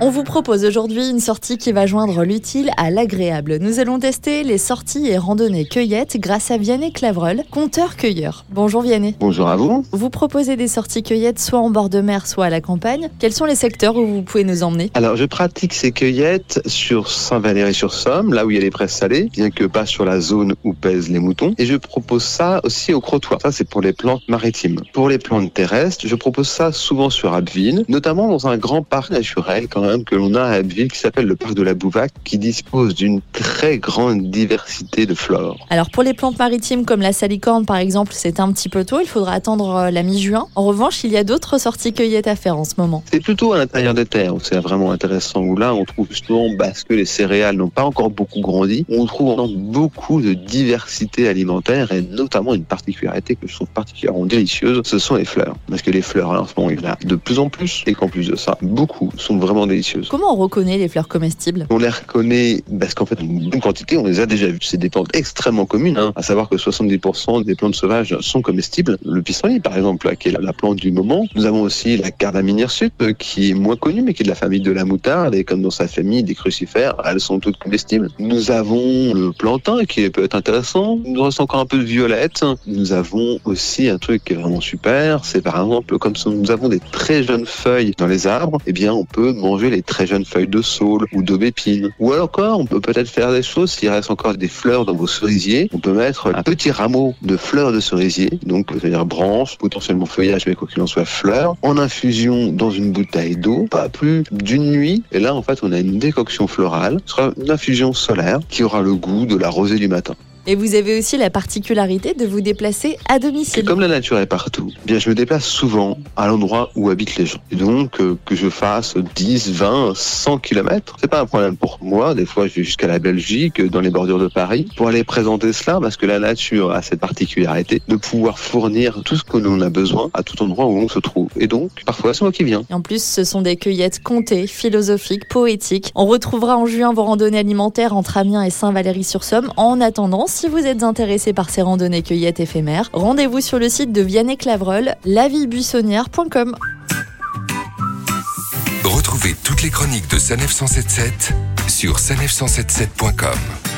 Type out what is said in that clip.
On vous propose aujourd'hui une sortie qui va joindre l'utile à l'agréable. Nous allons tester les sorties et randonnées cueillettes grâce à Vianney Clavreul, compteur-cueilleur. Bonjour Vianney. Bonjour à vous. Vous proposez des sorties cueillettes soit en bord de mer, soit à la campagne. Quels sont les secteurs où vous pouvez nous emmener? Alors, je pratique ces cueillettes sur Saint-Valéry-sur-Somme, là où il y a les presses salées, bien que pas sur la zone où pèsent les moutons. Et je propose ça aussi au crottoir. Ça, c'est pour les plantes maritimes. Pour les plantes terrestres, je propose ça souvent sur Abbeville, notamment dans un grand parc naturel quand même que l'on a à Abbeville qui s'appelle le parc de la Bouvac, qui dispose d'une très grande diversité de flore. Alors pour les plantes maritimes comme la salicorne par exemple, c'est un petit peu tôt, il faudra attendre euh, la mi-juin. En revanche, il y a d'autres sorties cueillettes à faire en ce moment. C'est plutôt à l'intérieur des terres où c'est vraiment intéressant, où là on trouve justement, parce que les céréales n'ont pas encore beaucoup grandi, on trouve beaucoup de diversité alimentaire et notamment une particularité que je trouve particulièrement délicieuse, ce sont les fleurs. Parce que les fleurs, en ce moment, il y en a de plus en plus et qu'en plus de ça, beaucoup sont vraiment délicieuses. Comment on reconnaît les fleurs comestibles? On les reconnaît parce qu'en fait, une bonne quantité, on les a déjà vues. C'est des plantes extrêmement communes, hein, à savoir que 70% des plantes sauvages sont comestibles. Le pissenlit, par exemple, qui est la, la plante du moment. Nous avons aussi la cardamine hirsute, qui est moins connue, mais qui est de la famille de la moutarde, et comme dans sa famille des crucifères, elles sont toutes comestibles. Nous avons le plantain, qui peut être intéressant. Il nous reste encore un peu de violette. Nous avons aussi un truc qui est vraiment super, c'est par exemple, comme nous avons des très jeunes feuilles dans les arbres, eh bien, on peut manger les très jeunes feuilles de saule ou d'aubépine. Ou alors encore, on peut peut-être faire des choses s'il reste encore des fleurs dans vos cerisiers. On peut mettre un petit rameau de fleurs de cerisier, donc c'est-à-dire branches, potentiellement feuillage, mais quoi qu'il en soit fleurs, en infusion dans une bouteille d'eau, pas plus d'une nuit. Et là, en fait, on a une décoction florale. Ce sera une infusion solaire qui aura le goût de la rosée du matin. Et vous avez aussi la particularité de vous déplacer à domicile. Et comme la nature est partout, eh bien je me déplace souvent à l'endroit où habitent les gens. Et donc euh, que je fasse 10, 20, 100 km, c'est pas un problème pour moi. Des fois, je vais jusqu'à la Belgique, dans les bordures de Paris, pour aller présenter cela, parce que la nature a cette particularité de pouvoir fournir tout ce que l'on a besoin à tout endroit où l'on se trouve. Et donc, parfois, c'est moi qui viens. Et en plus, ce sont des cueillettes comptées, philosophiques, poétiques. On retrouvera en juin vos randonnées alimentaires entre Amiens et Saint-Valery-sur-Somme. En attendant, si vous êtes intéressé par ces randonnées cueillettes éphémères, rendez-vous sur le site de Vianney Clavreul, lavillebuissonnière.com. Retrouvez toutes les chroniques de Sanef 177 sur sanef177.com.